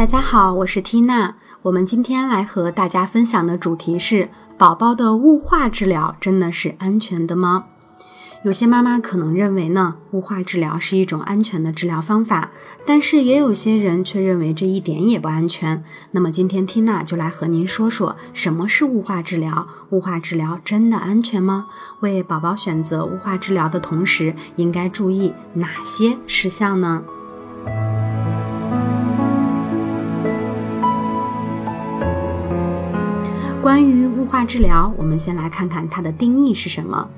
大家好，我是缇娜。我们今天来和大家分享的主题是：宝宝的雾化治疗真的是安全的吗？有些妈妈可能认为呢，雾化治疗是一种安全的治疗方法，但是也有些人却认为这一点也不安全。那么今天缇娜就来和您说说什么是雾化治疗，雾化治疗真的安全吗？为宝宝选择雾化治疗的同时，应该注意哪些事项呢？关于雾化治疗，我们先来看看它的定义是什么。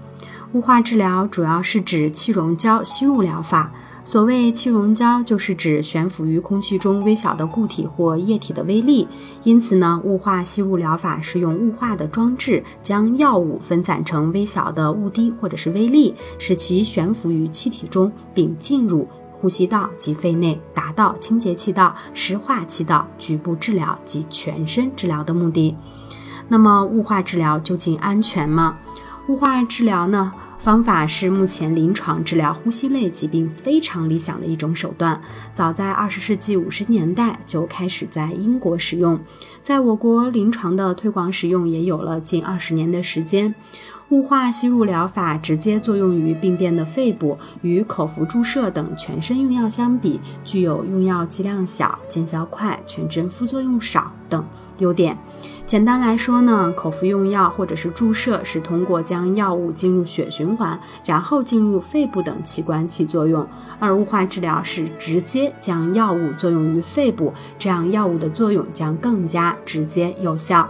雾化治疗主要是指气溶胶吸入疗法。所谓气溶胶，就是指悬浮于空气中微小的固体或液体的微粒。因此呢，雾化吸入疗法是用雾化的装置将药物分散成微小的雾滴或者是微粒，使其悬浮于气体中，并进入呼吸道及肺内，达到清洁气道、湿化气道、局部治疗及全身治疗的目的。那么雾化治疗究竟安全吗？雾化治疗呢，方法是目前临床治疗呼吸类疾病非常理想的一种手段。早在二十世纪五十年代就开始在英国使用，在我国临床的推广使用也有了近二十年的时间。雾化吸入疗法直接作用于病变的肺部，与口服注射等全身用药相比，具有用药剂量小、见效快、全身副作用少等优点。简单来说呢，口服用药或者是注射是通过将药物进入血循环，然后进入肺部等器官起作用；而雾化治疗是直接将药物作用于肺部，这样药物的作用将更加直接有效。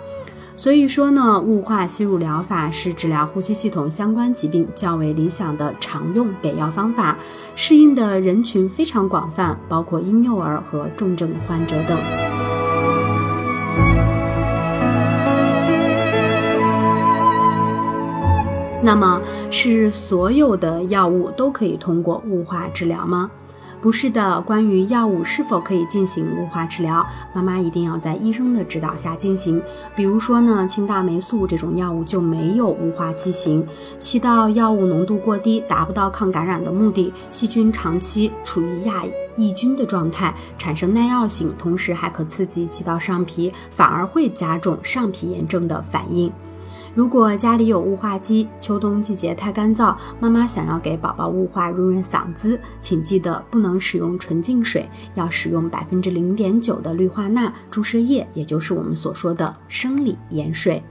所以说呢，雾化吸入疗法是治疗呼吸系统相关疾病较为理想的常用给药方法，适应的人群非常广泛，包括婴幼儿和重症患者等。那么，是所有的药物都可以通过雾化治疗吗？不是的。关于药物是否可以进行雾化治疗，妈妈一定要在医生的指导下进行。比如说呢，氢大霉素这种药物就没有雾化剂型，气道药物浓度过低，达不到抗感染的目的，细菌长期处于亚抑菌的状态，产生耐药性，同时还可刺激气道上皮，反而会加重上皮炎症的反应。如果家里有雾化机，秋冬季节太干燥，妈妈想要给宝宝雾化润润嗓子，请记得不能使用纯净水，要使用百分之零点九的氯化钠注射液，也就是我们所说的生理盐水。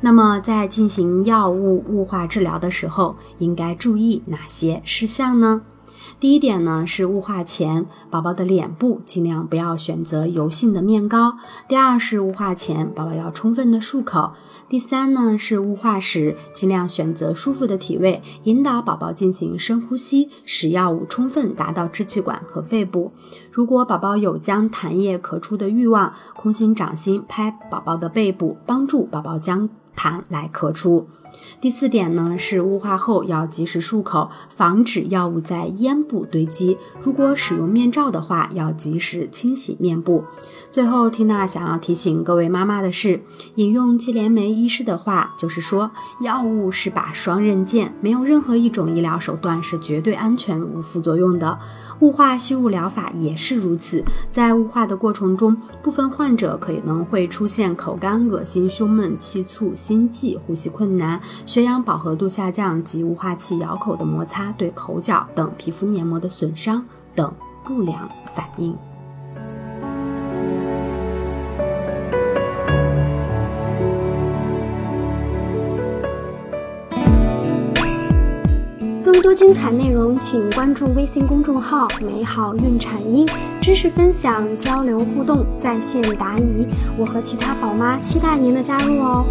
那么在进行药物雾化治疗的时候，应该注意哪些事项呢？第一点呢是雾化前，宝宝的脸部尽量不要选择油性的面膏。第二是雾化前，宝宝要充分的漱口。第三呢是雾化时，尽量选择舒服的体位，引导宝宝进行深呼吸，使药物充分达到支气管和肺部。如果宝宝有将痰液咳出的欲望，空心掌心拍宝宝的背部，帮助宝宝将痰来咳出。第四点呢是雾化后要及时漱口，防止药物在咽部堆积。如果使用面罩的话，要及时清洗面部。最后，缇娜想要提醒各位妈妈的是，引用季连梅医师的话，就是说，药物是把双刃剑，没有任何一种医疗手段是绝对安全无副作用的。雾化吸入疗法也是如此，在雾化的过程中，部分患者可能会出现口干、恶心、胸闷、气促、心悸、呼吸困难、血氧饱和度下降及雾化器咬口的摩擦对口角等皮肤黏膜的损伤等不良反应。更多精彩内容，请关注微信公众号“美好孕产婴”，知识分享、交流互动、在线答疑，我和其他宝妈期待您的加入哦。